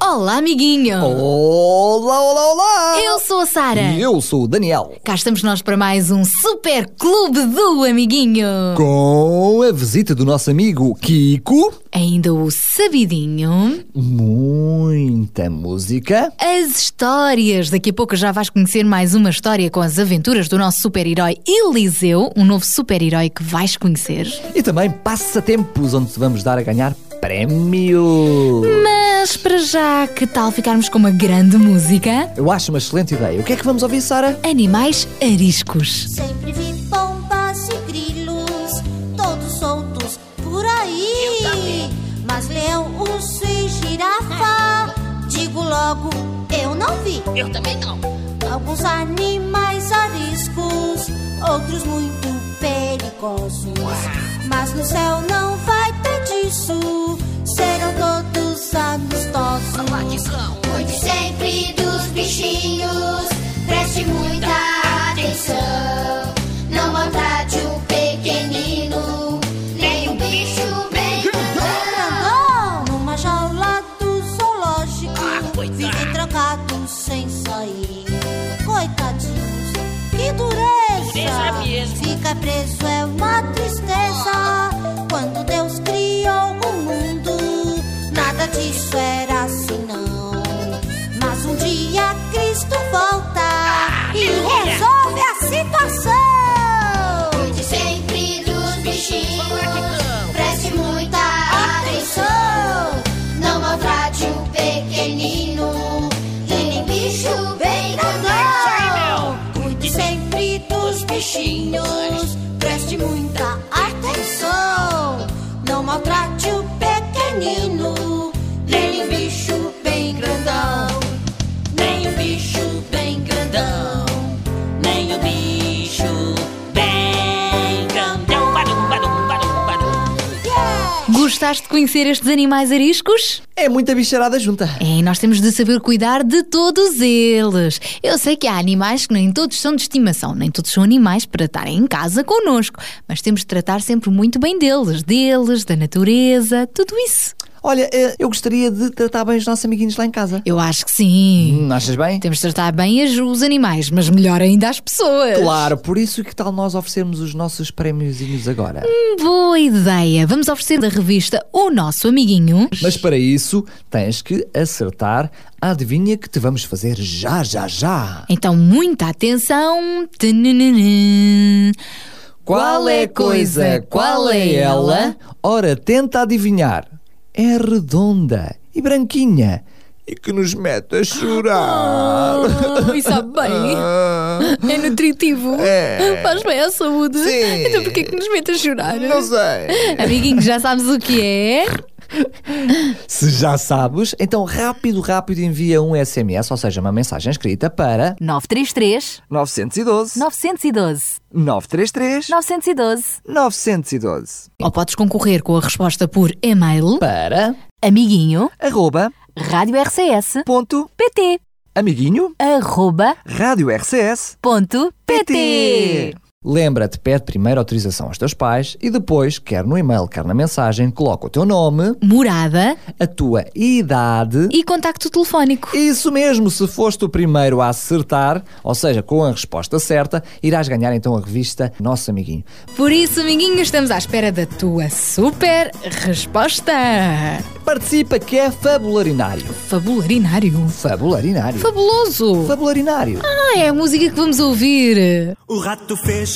Olá, amiguinho! Olá, olá, olá! Eu sou a Sara. E eu sou o Daniel. Cá estamos nós para mais um Super Clube do Amiguinho. Com a visita do nosso amigo Kiko, Ainda o sabidinho, muita música. as histórias. Daqui a pouco já vais conhecer mais uma história com as aventuras do nosso super-herói Eliseu, um novo super-herói que vais conhecer. E também passatempos onde te vamos dar a ganhar prémio. Mas para já, que tal ficarmos com uma grande música? Eu acho uma excelente ideia. O que é que vamos ouvir, Sara? Animais ariscos. Sempre vi pombas e grilos, todos soltos por aí. Mas leão, urso e girafa, digo logo, eu não vi. Eu também não. Alguns animais ariscos, outros muito perigosos. Mas no céu não vai ter disso, serão todos amistosos. Maldição. Cuide sempre dos bichinhos, preste muita atenção. Não maltrate o pequenino, nem o bicho bem grandão. Numa jaula do zoológico, Ah, vivem trancados sem sair. Coitadinhos, que dureza! Dureza mesmo. Fica preso é uma tristeza. Gostaste de conhecer estes animais ariscos? É muita bicharada junta. É, nós temos de saber cuidar de todos eles. Eu sei que há animais que nem todos são de estimação, nem todos são animais para estarem em casa connosco, mas temos de tratar sempre muito bem deles, deles, da natureza, tudo isso. Olha, eh, eu gostaria de tratar bem os nossos amiguinhos lá em casa. Eu acho que sim. Hum, achas bem? Temos de tratar bem os animais, mas melhor ainda as pessoas. Claro, por isso que tal nós oferecermos os nossos prémiozinhos agora? Boa ideia. Vamos oferecer da revista O Nosso Amiguinho. Mas para isso tens que acertar a adivinha que te vamos fazer já, já, já. Então, muita atenção. Qual é a coisa? Qual é ela? Ora, tenta adivinhar. É redonda e branquinha e que nos mete a chorar. Oh, e sabe bem. É nutritivo. É. Faz bem à saúde. Sim. Então porquê que nos mete a chorar? Não sei. Amiguinho, já sabes o que é? Se já sabes, então rápido, rápido envia um SMS, ou seja, uma mensagem escrita para 933 912 912 933 912 912 Ou podes concorrer com a resposta por e-mail para amiguinho arroba rádio RCS ponto pt amiguinho arroba rádio RCS ponto pt Lembra-te, pede primeiro autorização aos teus pais e depois, quer no e-mail, quer na mensagem, coloca o teu nome, morada a tua idade. e contacto telefónico. Isso mesmo, se foste o primeiro a acertar, ou seja, com a resposta certa, irás ganhar então a revista Nosso Amiguinho. Por isso, amiguinho, estamos à espera da tua super resposta. Participa que é fabularinário. Fabularinário. Fabularinário. Fabuloso. Fabularinário. Ah, é a música que vamos ouvir. O rato fez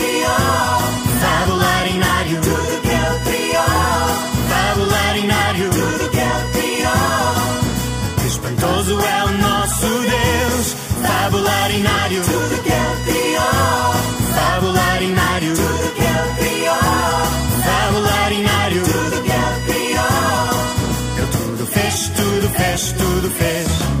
Fabularinário, tudo que ele criou. Fabularinário, tudo que ele criou. Espantoso é o nosso Deus. Fabularinário, tudo que ele criou. Fabularinário, tudo que ele criou. Fabularinário, tudo que ele criou. Ele tudo fez, tudo fez, tudo fez.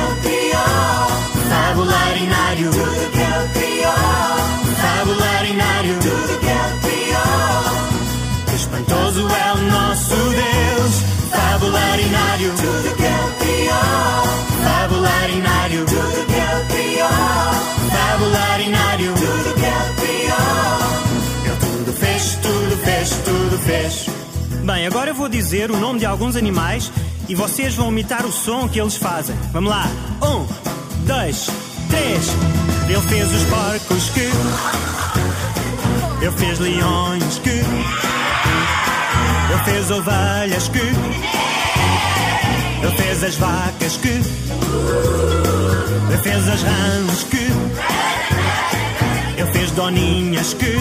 Fabularinário, tudo que ele criou. Fabularinário, tudo que ele criou. Espantoso é o nosso Deus. Fabularinário, tudo que ele criou. Fabularinário, tudo que ele criou. Fabularinário, tudo que ele criou. Ele tudo fez, tudo fez, tudo fez. Bem, agora eu vou dizer o nome de alguns animais e vocês vão imitar o som que eles fazem. Vamos lá. Um, dois, três. Ele fez os porcos que. Ele fez leões que. Ele fez ovelhas que. Ele fez as vacas que. Ele fez as rãs que. Ele fez doninhas que.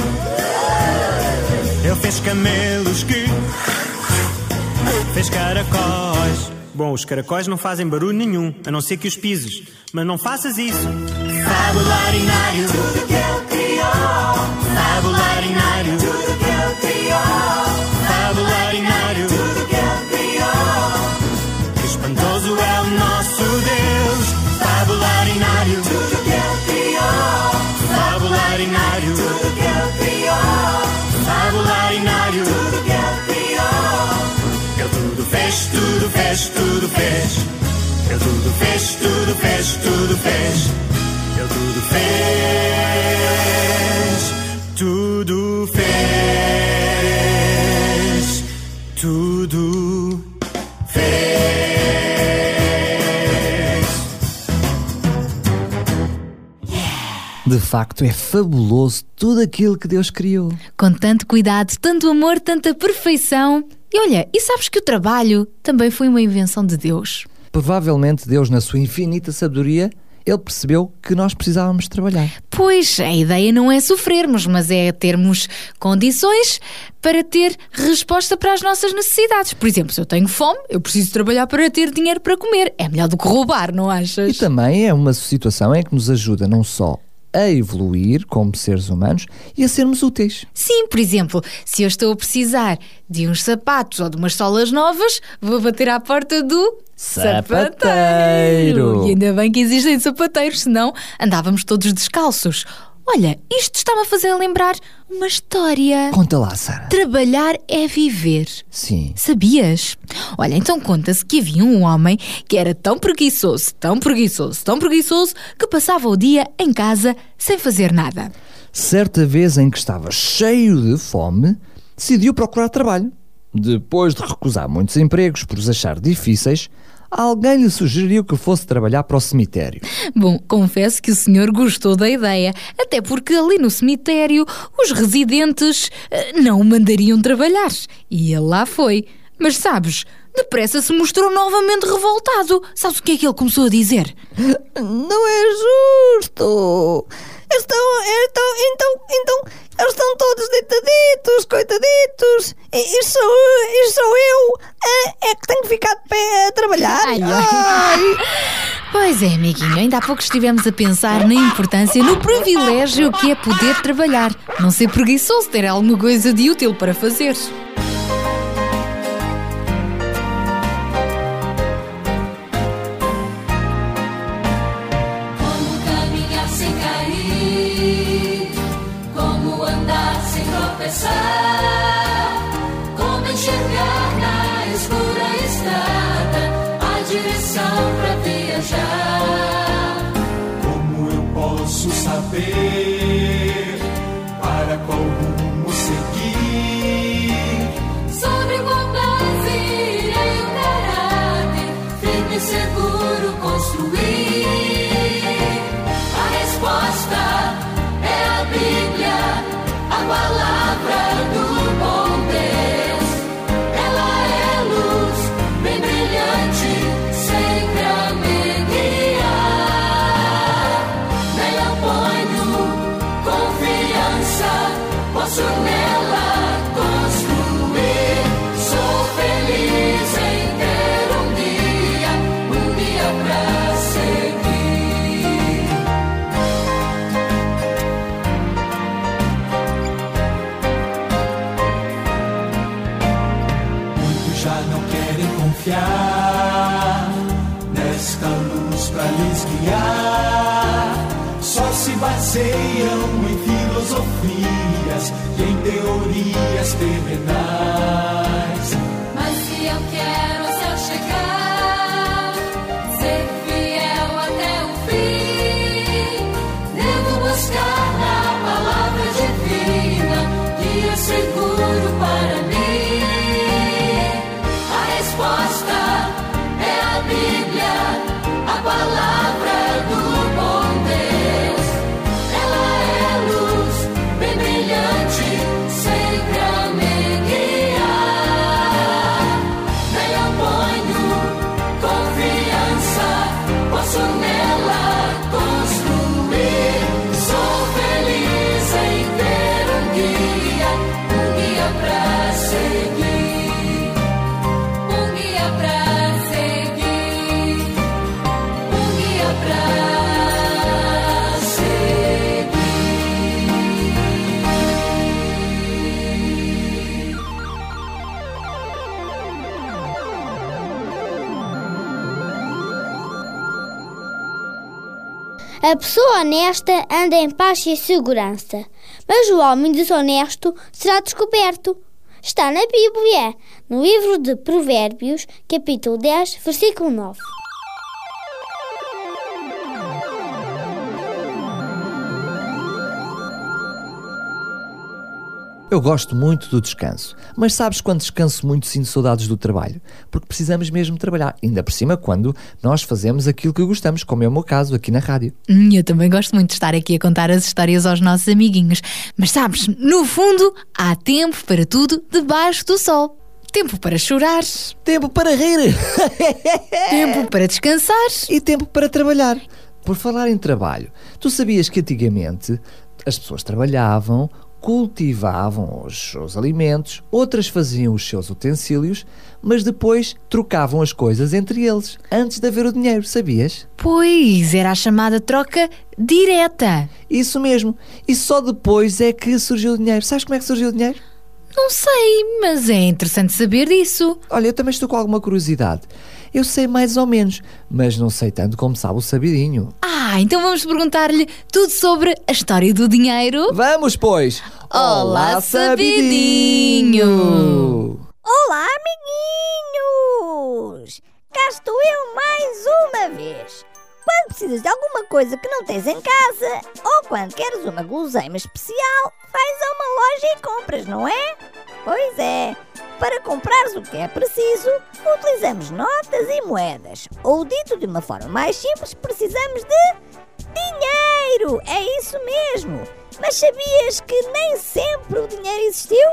Ele fez camelos que. Fez caracóis. Bom, os caracóis não fazem barulho nenhum, a não ser que os pises. Mas não faças isso. Tudo que ele criou. Tudo que ele criou. Fez, tudo fez, tudo fez. Ele tudo fez, tudo fez, tudo fez. Ele tudo fez, tudo fez, tudo fez. De facto, é fabuloso tudo aquilo que Deus criou. Com tanto cuidado, tanto amor, tanta perfeição. E olha, e sabes que o trabalho também foi uma invenção de Deus? Provavelmente Deus, na sua infinita sabedoria, ele percebeu que nós precisávamos trabalhar. Pois, a ideia não é sofrermos, mas é termos condições para ter resposta para as nossas necessidades. Por exemplo, se eu tenho fome, eu preciso trabalhar para ter dinheiro para comer. É melhor do que roubar, não achas? E também é uma situação em que nos ajuda não só a evoluir como seres humanos e a sermos úteis. Sim, por exemplo, se eu estou a precisar de uns sapatos ou de umas solas novas, vou bater à porta do Sapateiro. E ainda bem que existem sapateiros, senão andávamos todos descalços. Olha, isto está-me a fazer lembrar uma história. Conta lá, Sara. Trabalhar é viver. Sim. Sabias? Olha, então conta-se que havia um homem que era tão preguiçoso, tão preguiçoso, tão preguiçoso, que passava o dia em casa sem fazer nada. Certa vez em que estava cheio de fome, decidiu procurar trabalho. Depois de recusar muitos empregos por os achar difíceis, alguém lhe sugeriu que fosse trabalhar para o cemitério. Bom, confesso que o senhor gostou da ideia, até porque ali no cemitério os residentes eh, não o mandariam trabalhar. E ele lá foi. Mas sabes, depressa se mostrou novamente revoltado. Sabes o que é que ele começou a dizer? Não é justo. Estão, estão, então, então, eles estão todos deitaditos, coitaditos. E, e sou, e sou eu, é, é que tenho que ficar de pé a trabalhar. Ai, ai. Pois é, amiguinho, ainda há pouco estivemos a pensar na importância, no privilégio que é poder trabalhar. Não ser preguiçoso, ter alguma coisa de útil para fazer. A pessoa honesta anda em paz e segurança, mas o homem desonesto será descoberto. Está na Bíblia, no livro de Provérbios, capítulo 10, versículo 9. Eu gosto muito do descanso, mas sabes quando descanso muito sinto saudades do trabalho? Porque precisamos mesmo trabalhar, ainda por cima quando nós fazemos aquilo que gostamos, como é o meu caso aqui na rádio. Hum, Eu também gosto muito de estar aqui a contar as histórias aos nossos amiguinhos. Mas sabes, no fundo, há tempo para tudo debaixo do sol. Tempo para chorar, Tempo para rir tempo para descansar. e tempo para trabalhar. Por falar em trabalho, tu sabias que antigamente as pessoas trabalhavam, cultivavam os seus alimentos, outras faziam os seus utensílios, mas depois trocavam as coisas entre eles, antes de haver o dinheiro, sabias? Pois, era a chamada troca direta. Isso mesmo. E só depois é que surgiu o dinheiro. Sabes como é que surgiu o dinheiro? Não sei, mas é interessante saber disso. Olha, eu também estou com alguma curiosidade. Eu sei mais ou menos, mas não sei tanto como sabe o sabidinho. Ah, então vamos perguntar-lhe tudo sobre a história do dinheiro. Vamos, pois! Olá, sabidinho! Olá, amiguinhos! Cá estou eu mais uma vez. Quando precisas de alguma coisa que não tens em casa, ou quando queres uma guloseima especial, vais a uma loja e compras, não é? Pois é. Para comprares o que é preciso, utilizamos notas e moedas. Ou dito de uma forma mais simples, precisamos de dinheiro. É isso mesmo. Mas sabias que nem sempre o dinheiro existiu?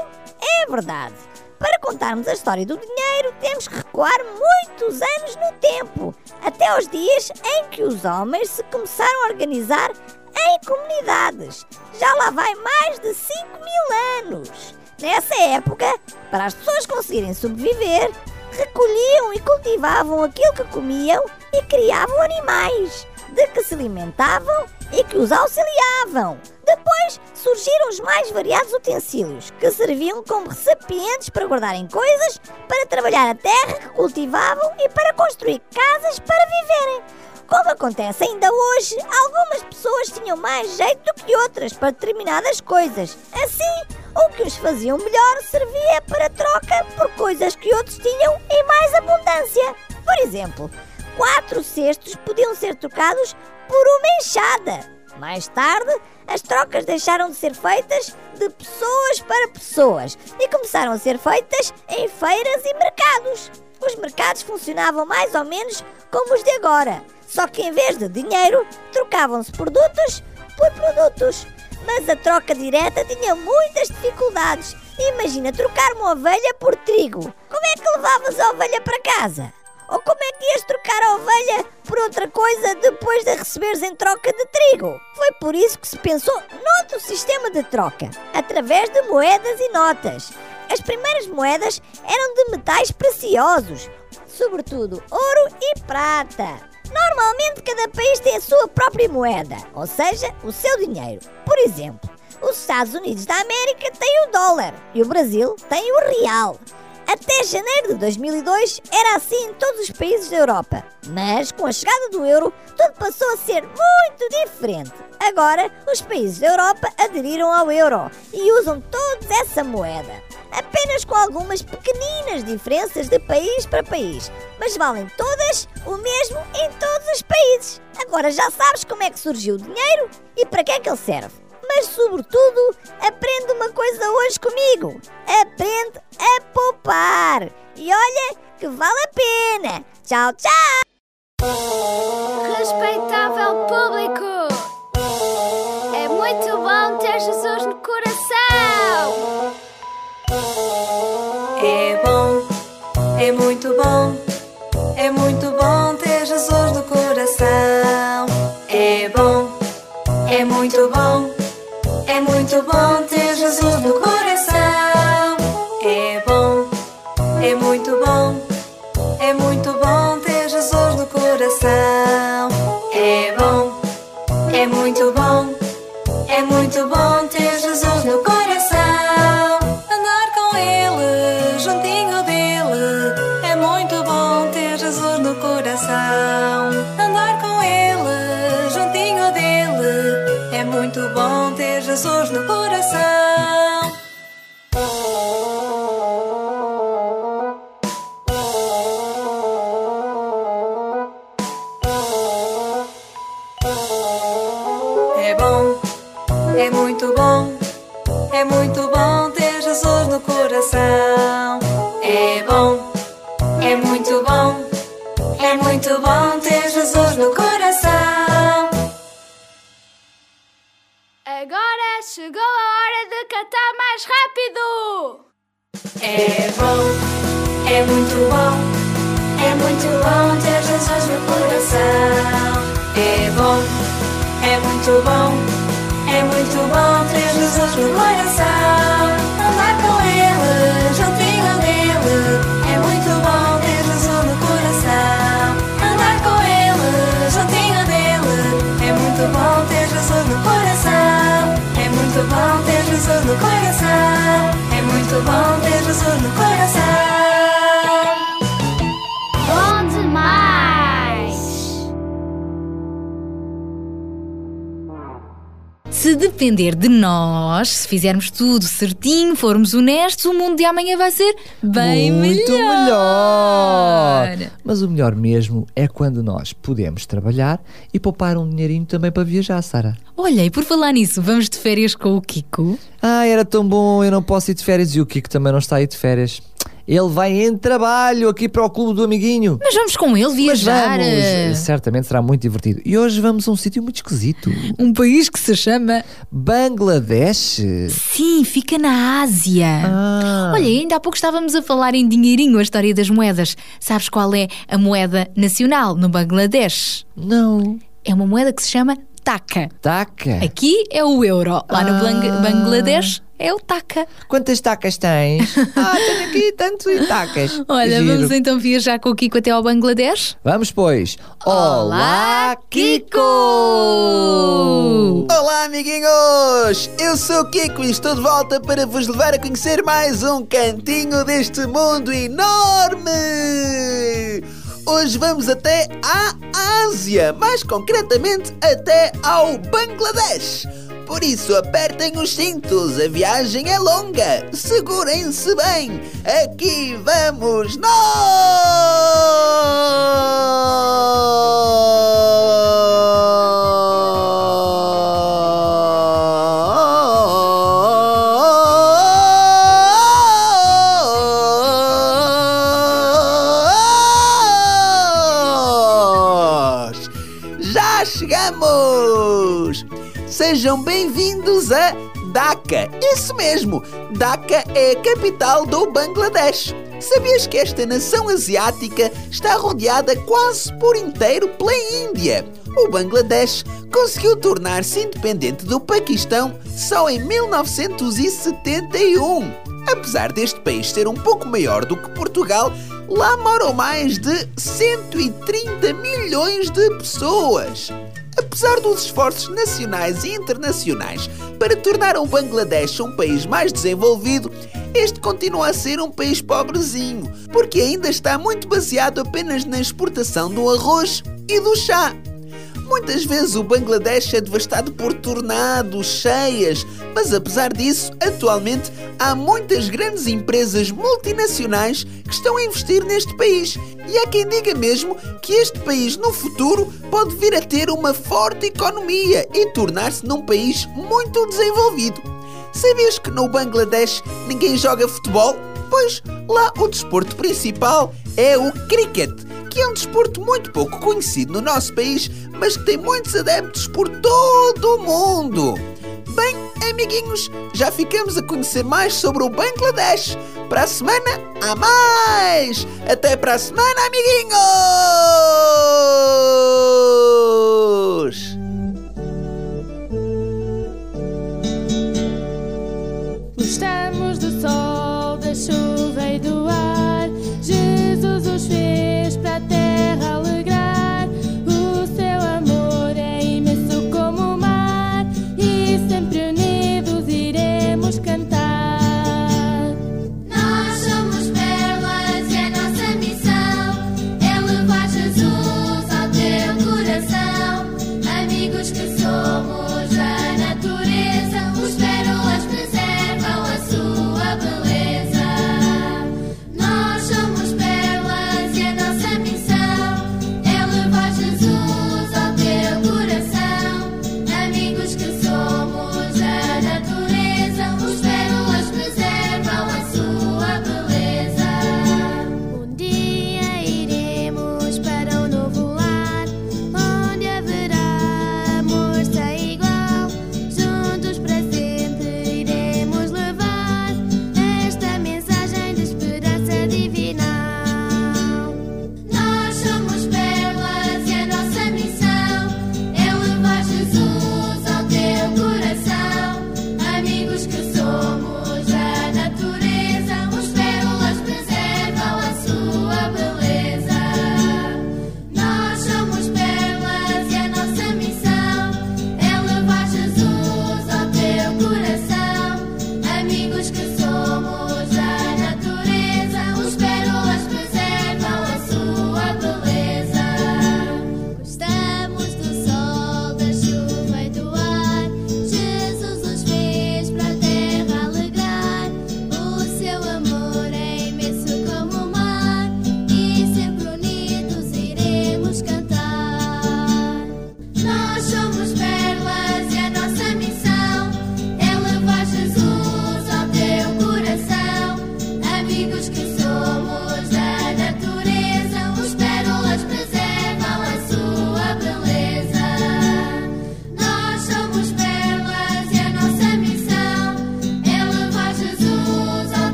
É verdade. Para contarmos a história do dinheiro, temos que recuar muitos anos no tempo, até aos dias em que os homens se começaram a organizar em comunidades. Já lá vai mais de 5 mil anos. Nessa época, para as pessoas conseguirem sobreviver, recolhiam e cultivavam aquilo que comiam e criavam animais, de que se alimentavam e que os auxiliavam. Depois surgiram os mais variados utensílios, que serviam como recipientes para guardarem coisas, para trabalhar a terra que cultivavam e para construir casas para viverem. Como acontece ainda hoje, algumas pessoas tinham mais jeito do que outras para determinadas coisas. Assim, O que os faziam melhor servia para troca por coisas que outros tinham em mais abundância. Por exemplo, quatro cestos podiam ser trocados por uma enxada. Mais tarde, as trocas deixaram de ser feitas de pessoas para pessoas e começaram a ser feitas em feiras e mercados. Os mercados funcionavam mais ou menos como os de agora, só que em vez de dinheiro, trocavam-se produtos por produtos. Mas a troca direta tinha muitas dificuldades. Imagina trocar uma ovelha por trigo. Como é que levavas a ovelha para casa? Ou como é que ias trocar a ovelha por outra coisa depois de receberes em troca de trigo? Foi por isso que se pensou noutro sistema de troca, através de moedas e notas. As primeiras moedas eram de metais preciosos, sobretudo ouro e prata. Normalmente cada país tem a sua própria moeda, ou seja, o seu dinheiro. Por exemplo, os Estados Unidos da América têm o dólar e o Brasil tem o real. Até janeiro de 2002 era assim em todos os países da Europa. Mas com a chegada do euro, tudo passou a ser muito diferente. Agora, os países da Europa aderiram ao euro e usam todos essa moeda. Apenas com algumas pequeninas diferenças de país para país, mas valem todas o mesmo em todos os países. Agora já sabes como é que surgiu o dinheiro e para que é que ele serve mas sobretudo aprende uma coisa hoje comigo. Aprende a poupar. E olha que vale a pena. Tchau, tchau. Respeitável público, é muito bom ter Jesus no coração. É bom, é muito bom, é muito bom ter Jesus no coração. É bom, é muito bom, é muito bom ter Jesus no coração. É bom, é muito bom, é muito bom ter Jesus no coração. É bom, é muito bom, é muito bom ter Jesus no coração. Agora chegou a hora de cantar mais rápido. É bom, é muito bom, é muito bom ter Jesus no coração. É bom, é muito bom, é muito bom ter Jesus no coração. Andar com Ele, juntinho dele, é muito bom ter Jesus no coração. Andar com Ele, juntinho dele, é muito bom ter Jesus no coração. É muito bom ter Jesus no coração. É muito bom ter Jesus no coração. Se depender de nós, se fizermos tudo certinho, formos honestos, o mundo de amanhã vai ser bem Muito melhor. melhor. Mas o melhor mesmo é quando nós podemos trabalhar e poupar um dinheirinho também para viajar, Sara. Olha, e por falar nisso, vamos de férias com o Kiko? Ah, era tão bom, eu não posso ir de férias e o Kiko também não está aí de férias. Ele vai em trabalho aqui para o clube do amiguinho. Mas vamos com ele Mas viajar. vamos, certamente será muito divertido. E hoje vamos a um sítio muito esquisito. Um país que se chama Bangladesh. Sim, fica na Ásia. Ah. Olha, ainda há pouco estávamos a falar em dinheirinho, a história das moedas. Sabes qual é a moeda nacional no Bangladesh? Não. É uma moeda que se chama Taka. Taca. Aqui é o euro. Lá no Ah. Bang- Bangladesh é o Taka. Quantas tacas tens? ah, tenho aqui tantos tacas. Olha, Giro. vamos então viajar com o Kiko até ao Bangladesh? Vamos, pois. Olá, Kiko! Olá, amiguinhos! Eu sou o Kiko e estou de volta para vos levar a conhecer mais um cantinho deste mundo enorme! Hoje vamos até à Ásia, mais concretamente até ao Bangladesh. Por isso, apertem os cintos, a viagem é longa. Segurem-se bem, aqui vamos nós! Chegamos! Sejam bem-vindos a Dhaka. Isso mesmo, Dhaka é a capital do Bangladesh. Sabias que esta nação asiática está rodeada quase por inteiro pela Índia? O Bangladesh conseguiu tornar-se independente do Paquistão só em 1971. Apesar deste país ser um pouco maior do que Portugal, lá moram mais de 130 milhões de pessoas. Apesar dos esforços nacionais e internacionais para tornar o Bangladesh um país mais desenvolvido, este continua a ser um país pobrezinho, porque ainda está muito baseado apenas na exportação do arroz e do chá. Muitas vezes o Bangladesh é devastado por tornados, cheias, mas apesar disso, atualmente há muitas grandes empresas multinacionais que estão a investir neste país. E há quem diga mesmo que este país no futuro pode vir a ter uma forte economia e tornar-se num país muito desenvolvido. Sabias que no Bangladesh ninguém joga futebol? Pois lá o desporto principal é o cricket, que é um desporto muito pouco conhecido no nosso país, mas que tem muitos adeptos por todo o mundo. Bem, amiguinhos, já ficamos a conhecer mais sobre o Bangladesh. Para a semana, há mais! Até para a semana, amiguinhos!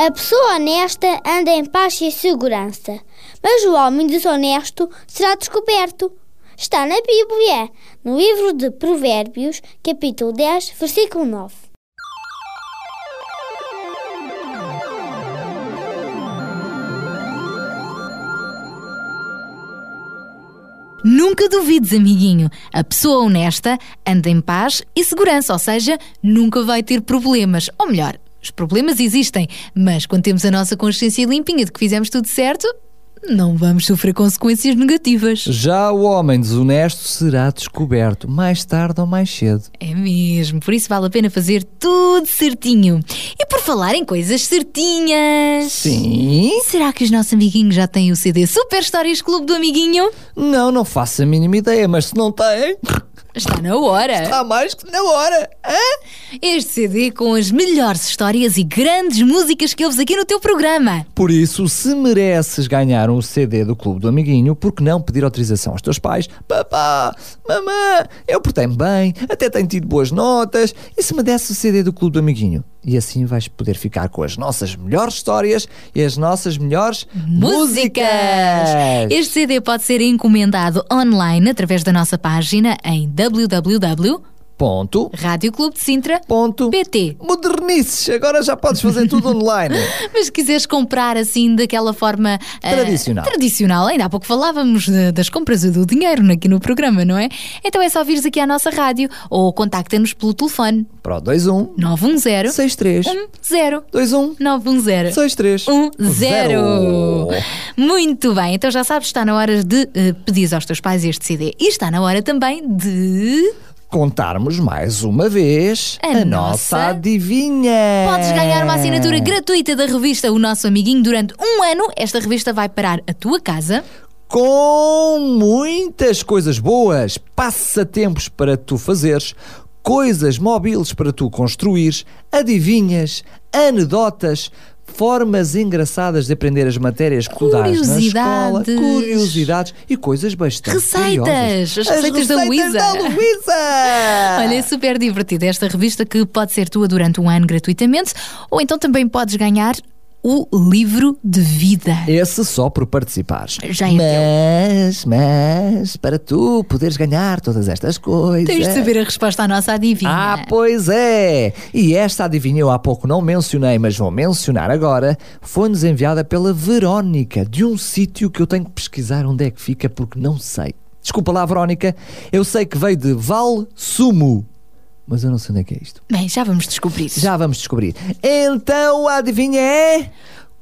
A pessoa honesta anda em paz e segurança, mas o homem desonesto será descoberto. Está na Bíblia, no livro de Provérbios, capítulo 10, versículo 9. Nunca duvides, amiguinho. A pessoa honesta anda em paz e segurança, ou seja, nunca vai ter problemas. Ou melhor, os problemas existem, mas quando temos a nossa consciência limpinha de que fizemos tudo certo, não vamos sofrer consequências negativas. Já o homem desonesto será descoberto mais tarde ou mais cedo. É mesmo, por isso vale a pena fazer tudo certinho. E por falar em coisas certinhas. Sim? Será que os nossos amiguinhos já têm o CD Super Histórias Clube do Amiguinho? Não, não faço a mínima ideia, mas se não tem. Está na hora. Está mais que na hora. Hã? Este CD com as melhores histórias e grandes músicas que ouves aqui no teu programa. Por isso, se mereces ganhar um CD do Clube do Amiguinho, por que não pedir autorização aos teus pais? Papá, mamã, eu portei-me bem, até tenho tido boas notas, e se me desse o CD do Clube do Amiguinho? E assim vais poder ficar com as nossas melhores histórias e as nossas melhores músicas. Este CD pode ser encomendado online através da nossa página em www www Ponto. Rádio Clube de Sintra. Ponto. PT. Modernices, agora já podes fazer tudo online. Mas se quiseres comprar assim daquela forma ah, Tradicional. tradicional, ainda há pouco falávamos de- das compras e do dinheiro aqui no programa, não é? Então é só vires aqui à nossa rádio ou contacta-nos pelo telefone Pro 21 910 63 10 21 910 63 10. Muito bem, então já sabes, está na hora de eh, pedir aos teus pais este CD. E está na hora também de. Contarmos mais uma vez A a, nossa- nossa adivinha. Podes ganhar uma assinatura gratuita da revista O Nosso Amiguinho durante um ano. Esta revista vai parar a tua casa. com muitas coisas boas, passatempos para tu fazeres, coisas móveis para tu construires, adivinhas, anedotas, formas engraçadas de aprender as matérias que tu dás na escola, Curiosidades. e coisas bastante Receitas! curiosas. As receitas da Luísa. da Luísa! Olha, é super divertida esta revista que pode ser tua durante um ano gratuitamente, ou então também podes ganhar o livro de vida. Esse só por participares. Já é mas, mas, para tu poderes ganhar todas estas coisas. Tens de saber a resposta à nossa adivinha. Ah, pois é! E esta adivinha eu há pouco não mencionei, mas vou mencionar agora. Foi-nos enviada pela Verónica, de um sítio que eu tenho que pesquisar onde é que fica, porque não sei. Desculpa lá, Verónica. Eu sei que veio de Val Sumo. Mas eu não sei onde é que é isto. Bem, já vamos descobrir. Já vamos descobrir. Então adivinha é.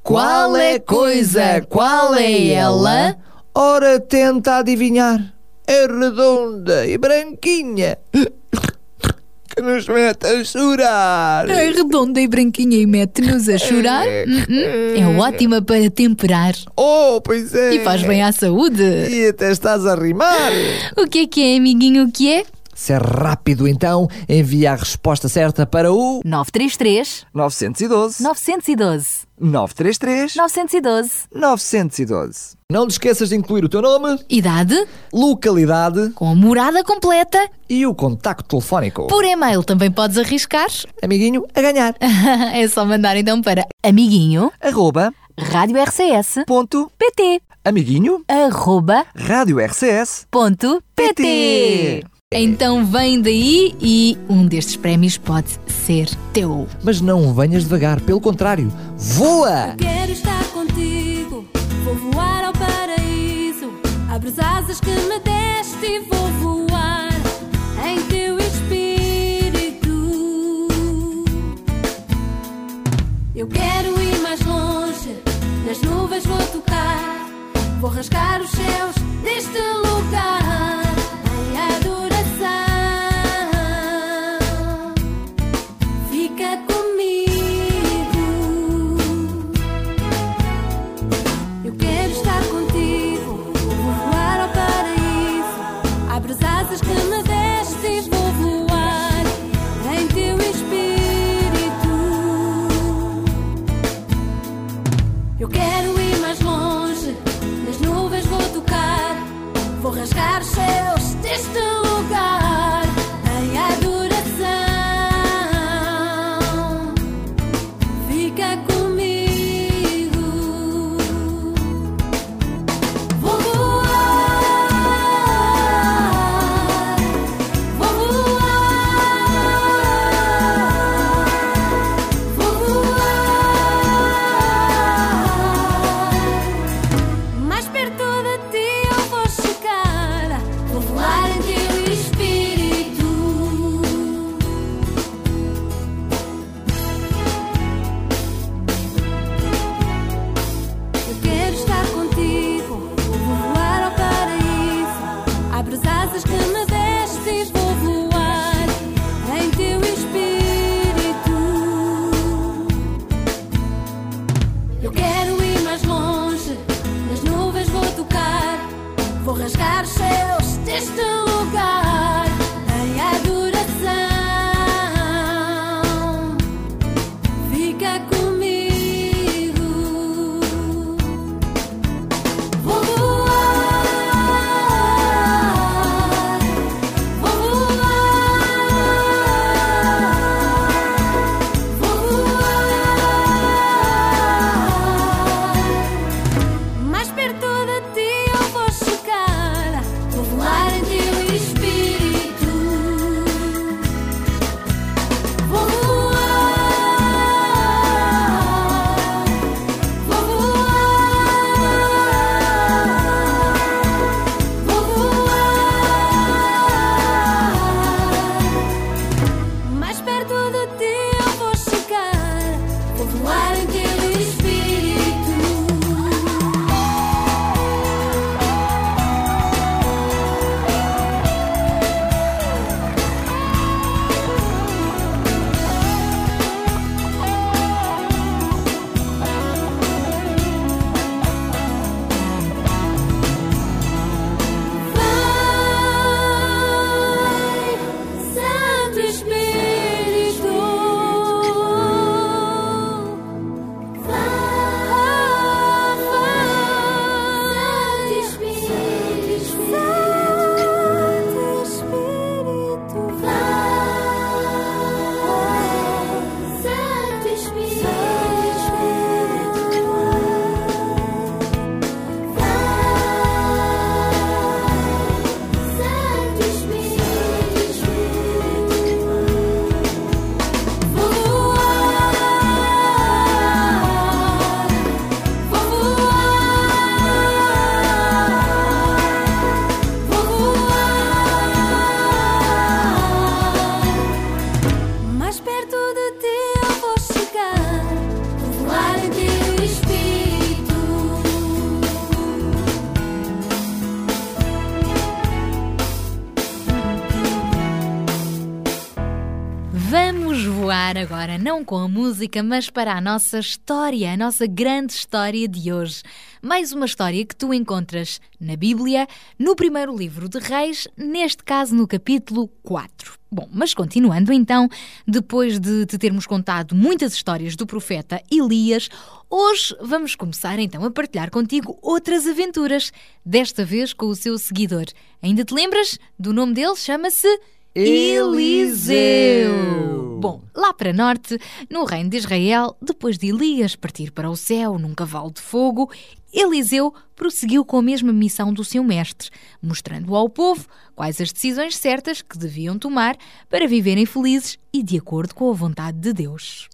Qual é coisa? Qual é ela? Ora, tenta adivinhar. É redonda e branquinha. Que nos mete a chorar. É redonda e branquinha e mete-nos a chorar. Hum, hum. É ótima para temperar. Oh, pois é. E faz bem à saúde. E até estás a rimar. O que é que é, amiguinho? O que é? Se é rápido, então, envia a resposta certa para o 933 912 912 933 912 912. Não te esqueças de incluir o teu nome, Idade localidade com a morada completa. e o contacto telefónico. Por e-mail também podes arriscar. Amiguinho, a ganhar. é só mandar então para amiguinho Arroba amiguinho arroba. Então vem daí e um destes prémios pode ser teu. Mas não venhas devagar, pelo contrário, voa! Quero estar contigo, vou voar ao paraíso. Abro as asas que me deste e vou voar em teu espírito. Eu quero ir mais longe, nas nuvens vou tocar. Vou rasgar os céus deste lugar em adoração. Rasgar of life. Agora, não com a música, mas para a nossa história, a nossa grande história de hoje. Mais uma história que tu encontras na Bíblia, no primeiro livro de Reis, neste caso no capítulo 4. Bom, mas continuando então, depois de te termos contado muitas histórias do profeta Elias, hoje vamos começar então a partilhar contigo outras aventuras, desta vez com o seu seguidor. Ainda te lembras do nome dele? Chama-se Eliseu. Bom, lá para norte, no reino de Israel, depois de Elias partir para o céu num cavalo de fogo, Eliseu prosseguiu com a mesma missão do seu mestre, mostrando ao povo quais as decisões certas que deviam tomar para viverem felizes e de acordo com a vontade de Deus.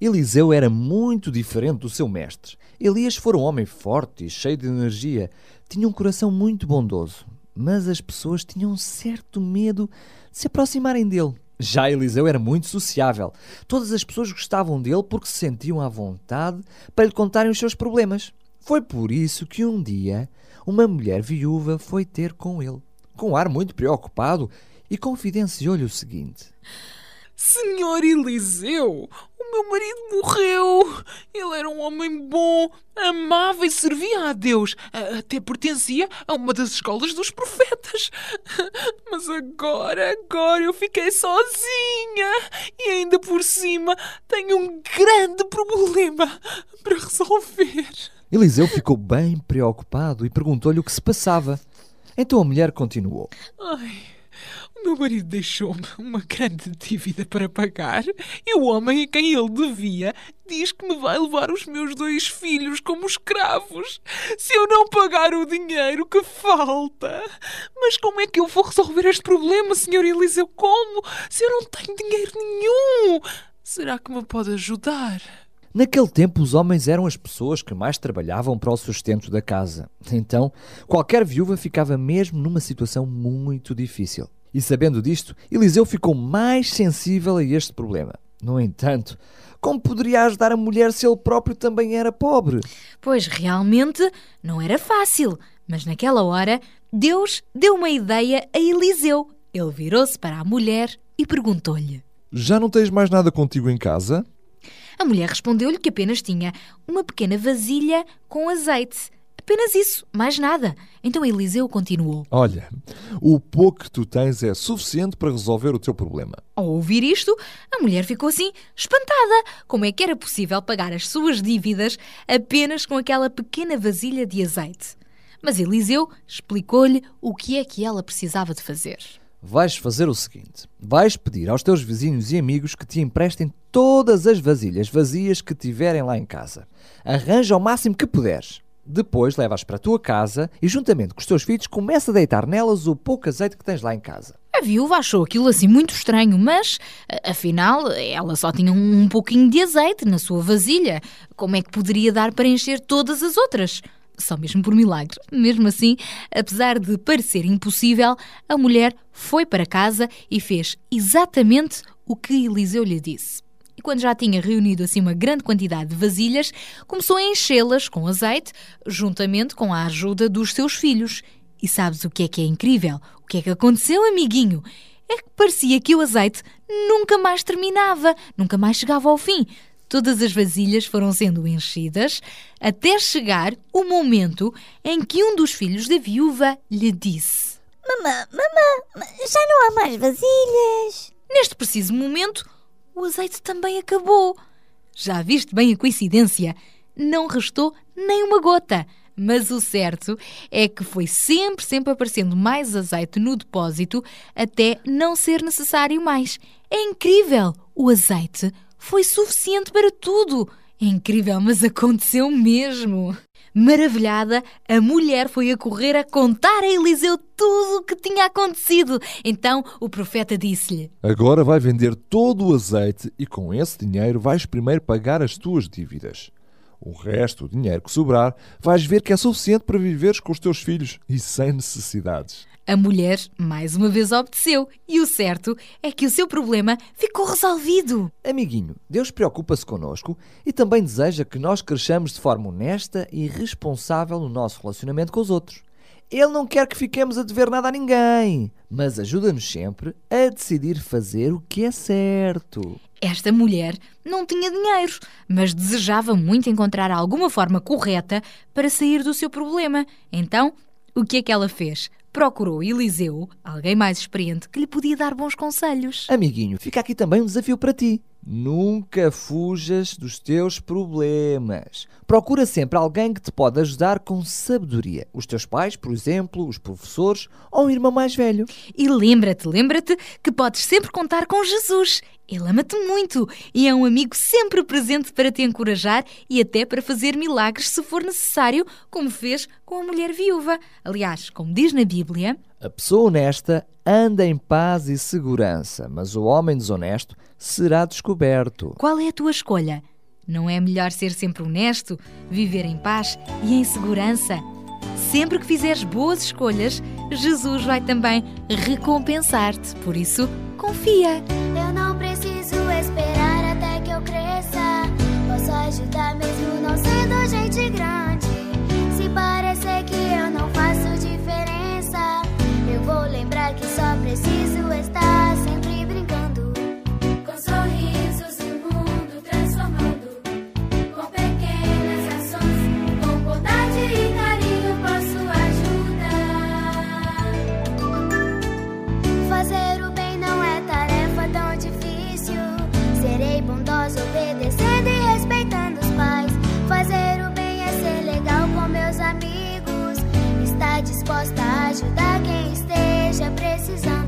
Eliseu era muito diferente do seu mestre. Elias fora um homem forte e cheio de energia. Tinha um coração muito bondoso. Mas as pessoas tinham um certo medo se aproximarem dele. Já Eliseu era muito sociável. Todas as pessoas gostavam dele porque se sentiam à vontade para lhe contarem os seus problemas. Foi por isso que um dia uma mulher viúva foi ter com ele, com um ar muito preocupado, e confidenciou-lhe o seguinte: Senhor Eliseu, o meu marido morreu. Ele era um homem bom, amava e servia a Deus. Até pertencia a uma das escolas dos profetas. Mas agora, agora eu fiquei sozinha. E ainda por cima tenho um grande problema para resolver. Eliseu ficou bem preocupado e perguntou-lhe o que se passava. Então a mulher continuou: Ai, meu marido deixou-me uma grande dívida para pagar e o homem a quem ele devia diz que me vai levar os meus dois filhos como escravos se eu não pagar o dinheiro que falta. Mas como é que eu vou resolver este problema, Sr. Eliseu? Como? Se eu não tenho dinheiro nenhum? Será que me pode ajudar? Naquele tempo, os homens eram as pessoas que mais trabalhavam para o sustento da casa. Então, qualquer viúva ficava mesmo numa situação muito difícil. E sabendo disto, Eliseu ficou mais sensível a este problema. No entanto, como poderia ajudar a mulher se ele próprio também era pobre? Pois realmente não era fácil, mas naquela hora Deus deu uma ideia a Eliseu. Ele virou-se para a mulher e perguntou-lhe. Já não tens mais nada contigo em casa? A mulher respondeu-lhe que apenas tinha uma pequena vasilha com azeite. Apenas isso, mais nada. Então Eliseu continuou. Olha, o pouco que tu tens é suficiente para resolver o teu problema. Ao ouvir isto, a mulher ficou assim, espantada. Como é que era possível pagar as suas dívidas apenas com aquela pequena vasilha de azeite? Mas Eliseu explicou-lhe o que é que ela precisava de fazer. Vais fazer o seguinte: vais pedir aos teus vizinhos e amigos que te emprestem todas as vasilhas vazias que tiverem lá em casa. Arranja o máximo que puderes. Depois levas para a tua casa e, juntamente com os teus filhos, começa a deitar nelas o pouco azeite que tens lá em casa. A viúva achou aquilo assim muito estranho, mas a- afinal ela só tinha um pouquinho de azeite na sua vasilha. Como é que poderia dar para encher todas as outras? Só mesmo por milagre. Mesmo assim, apesar de parecer impossível, a mulher foi para casa e fez exatamente o que Eliseu lhe disse. E quando já tinha reunido assim uma grande quantidade de vasilhas, começou a enchê-las com azeite, juntamente com a ajuda dos seus filhos. E sabes o que é que é incrível? O que é que aconteceu, amiguinho? É que parecia que o azeite nunca mais terminava, nunca mais chegava ao fim. Todas as vasilhas foram sendo enchidas até chegar o momento em que um dos filhos da viúva lhe disse: Mamã, mamã, já não há mais vasilhas. Neste preciso momento, o azeite também acabou. Já viste bem a coincidência? Não restou nem uma gota. Mas o certo é que foi sempre, sempre aparecendo mais azeite no depósito até não ser necessário mais. É incrível! O azeite foi suficiente para tudo. É incrível, mas aconteceu mesmo. Maravilhada, a mulher foi a correr a contar a Eliseu tudo o que tinha acontecido. Então o profeta disse-lhe: Agora vai vender todo o azeite e com esse dinheiro vais primeiro pagar as tuas dívidas. O resto, o dinheiro que sobrar, vais ver que é suficiente para viveres com os teus filhos e sem necessidades. A mulher mais uma vez obedeceu e o certo é que o seu problema ficou resolvido. Amiguinho, Deus preocupa-se connosco e também deseja que nós cresçamos de forma honesta e responsável no nosso relacionamento com os outros. Ele não quer que fiquemos a dever nada a ninguém, mas ajuda-nos sempre a decidir fazer o que é certo. Esta mulher não tinha dinheiro, mas desejava muito encontrar alguma forma correta para sair do seu problema. Então, o que é que ela fez? Procurou Eliseu, alguém mais experiente, que lhe podia dar bons conselhos. Amiguinho, fica aqui também um desafio para ti. Nunca fujas dos teus problemas. Procura sempre alguém que te pode ajudar com sabedoria. Os teus pais, por exemplo, os professores ou um irmão mais velho. E lembra-te, lembra-te que podes sempre contar com Jesus. Ele ama-te muito e é um amigo sempre presente para te encorajar e até para fazer milagres se for necessário, como fez com a mulher viúva. Aliás, como diz na Bíblia, A pessoa honesta anda em paz e segurança, mas o homem desonesto será descoberto. qual é a tua escolha? Não é melhor ser sempre honesto, viver em paz e em segurança? Sempre que fizeres boas escolhas, Jesus vai também recompensar-te. Por isso, confia. Eu não preciso esperar até que eu cresça. Posso ajudar mesmo não sendo gente grande. Se parecer que eu não disposta ajudar quem esteja precisando.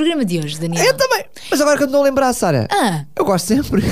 Programa de hoje, Daniel. Eu também. Mas agora que eu não lembrar, Sara. Ah. Eu gosto sempre.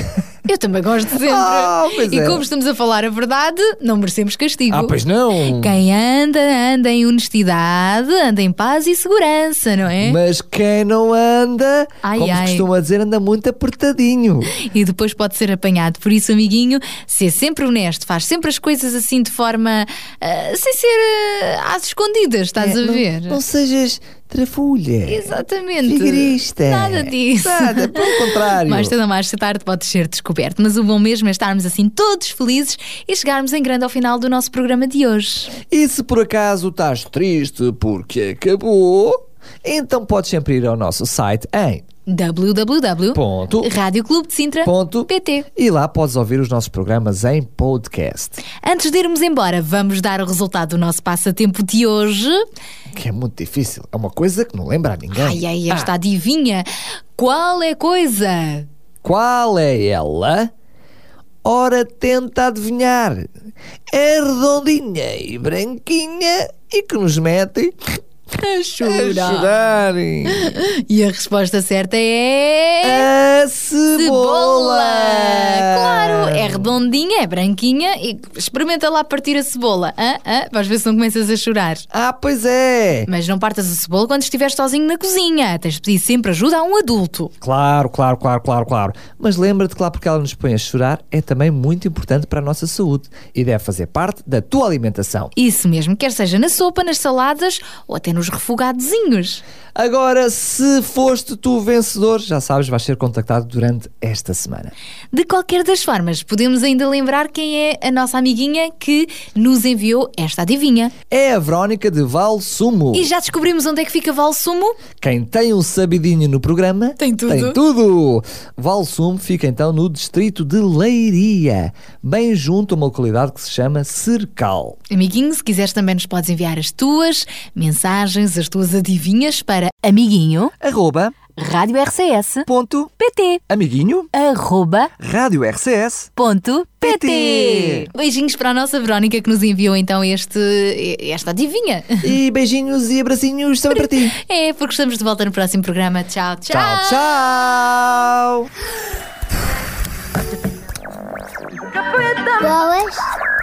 Eu também gosto sempre. Ah, e é. como estamos a falar a verdade, não merecemos castigo. Ah, pois não. Quem anda, anda em honestidade, anda em paz e segurança, não é? Mas quem não anda, Ai, como ai. se costuma dizer, anda muito apertadinho. E depois pode ser apanhado. Por isso, amiguinho, ser sempre honesto, faz sempre as coisas assim de forma. ah, sem ser ah, às escondidas, estás É, a não- ver? Não sejas trafulha. Exatamente. Figueirista. Nada disso. Nada, pelo contrário. Mais cedo ou mais tarde pode ser descoberto. Mas o bom mesmo é estarmos assim todos felizes e chegarmos em grande ao final do nosso programa de hoje. E se por acaso estás triste porque acabou, então podes sempre ir ao nosso site em. www.radioclubedesintra.pt e lá podes ouvir os nossos programas em podcast. Antes de irmos embora, vamos dar o resultado do nosso passatempo de hoje. Que é muito difícil. É uma coisa que não lembra a ninguém. Ai, ai, esta adivinha. Qual é a coisa? Qual é ela? Ora, tenta adivinhar. É redondinha e branquinha e que nos mete a chorar. chorar. E a resposta certa é. A cebola! Claro, é redondinha, é branquinha e experimenta lá partir a cebola. Hã? Hã? Vais ver se não começas a chorar. Ah, pois é! Mas não partas a cebola quando estiveres sozinho na cozinha. Tens de pedir sempre ajuda a um adulto. Claro, claro, claro, claro, claro. Mas lembra-te que lá porque ela nos põe a chorar é também muito importante para a nossa saúde e deve fazer parte da tua alimentação. Isso mesmo, quer seja na sopa, nas saladas ou até nos refogadozinhos. Agora, se foste tu vencedor, já sabes, vais ser contactado durante esta semana. De qualquer das formas, podemos ainda lembrar quem é a nossa amiguinha que nos enviou esta adivinha. É a Verónica de Valsumo. E já descobrimos onde é que fica Valsumo? Quem tem um sabidinho no programa Tem tudo. Tem tudo. Valsumo fica então no distrito de Leiria, bem junto a uma localidade que se chama Cercal. Amiguinho, se quiseres também nos podes enviar as tuas mensagens, as tuas adivinhas para amiguinho Arroba rádio RCS ponto PT amiguinho arroba rádio RCS ponto PT. PT. Beijinhos para a nossa Verónica que nos enviou então este, esta adivinha. E beijinhos e abracinhos também para ti. É, porque estamos de volta no próximo programa. Tchau, tchau. Tchau, tchau. Boas?